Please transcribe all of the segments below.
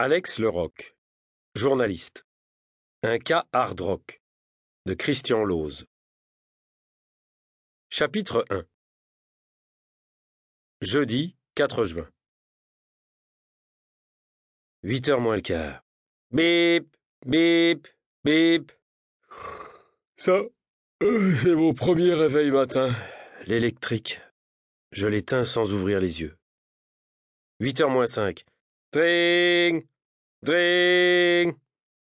Alex Leroc, journaliste. Un cas hard rock de Christian Lose. Chapitre 1 Jeudi 4 juin. 8 heures moins le quart. Bip, bip, bip. Ça, euh, c'est mon premier réveil matin. L'électrique. Je l'éteins sans ouvrir les yeux. 8 heures moins 5. Dring, dring,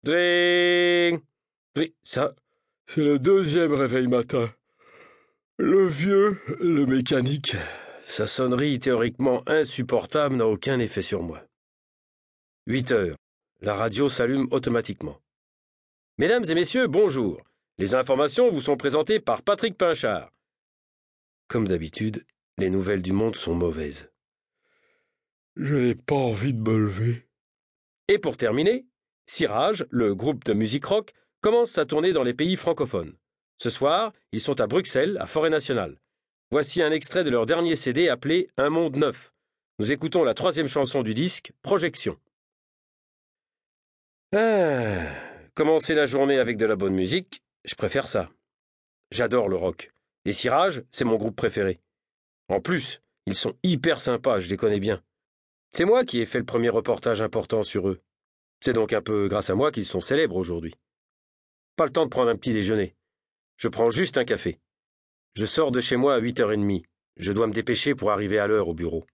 dring, dring. Ça, c'est le deuxième réveil matin. Le vieux, le mécanique. Sa sonnerie théoriquement insupportable n'a aucun effet sur moi. 8 heures. La radio s'allume automatiquement. Mesdames et messieurs, bonjour. Les informations vous sont présentées par Patrick Pinchard. Comme d'habitude, les nouvelles du monde sont mauvaises. Je n'ai pas envie de me lever. Et pour terminer, Sirage, le groupe de musique rock, commence sa tournée dans les pays francophones. Ce soir, ils sont à Bruxelles, à Forêt Nationale. Voici un extrait de leur dernier CD appelé Un monde neuf. Nous écoutons la troisième chanson du disque, Projection. Ah, commencer la journée avec de la bonne musique, je préfère ça. J'adore le rock. Et Sirage, c'est mon groupe préféré. En plus, ils sont hyper sympas, je les connais bien. C'est moi qui ai fait le premier reportage important sur eux. C'est donc un peu grâce à moi qu'ils sont célèbres aujourd'hui. Pas le temps de prendre un petit déjeuner. Je prends juste un café. Je sors de chez moi à 8h30. Je dois me dépêcher pour arriver à l'heure au bureau.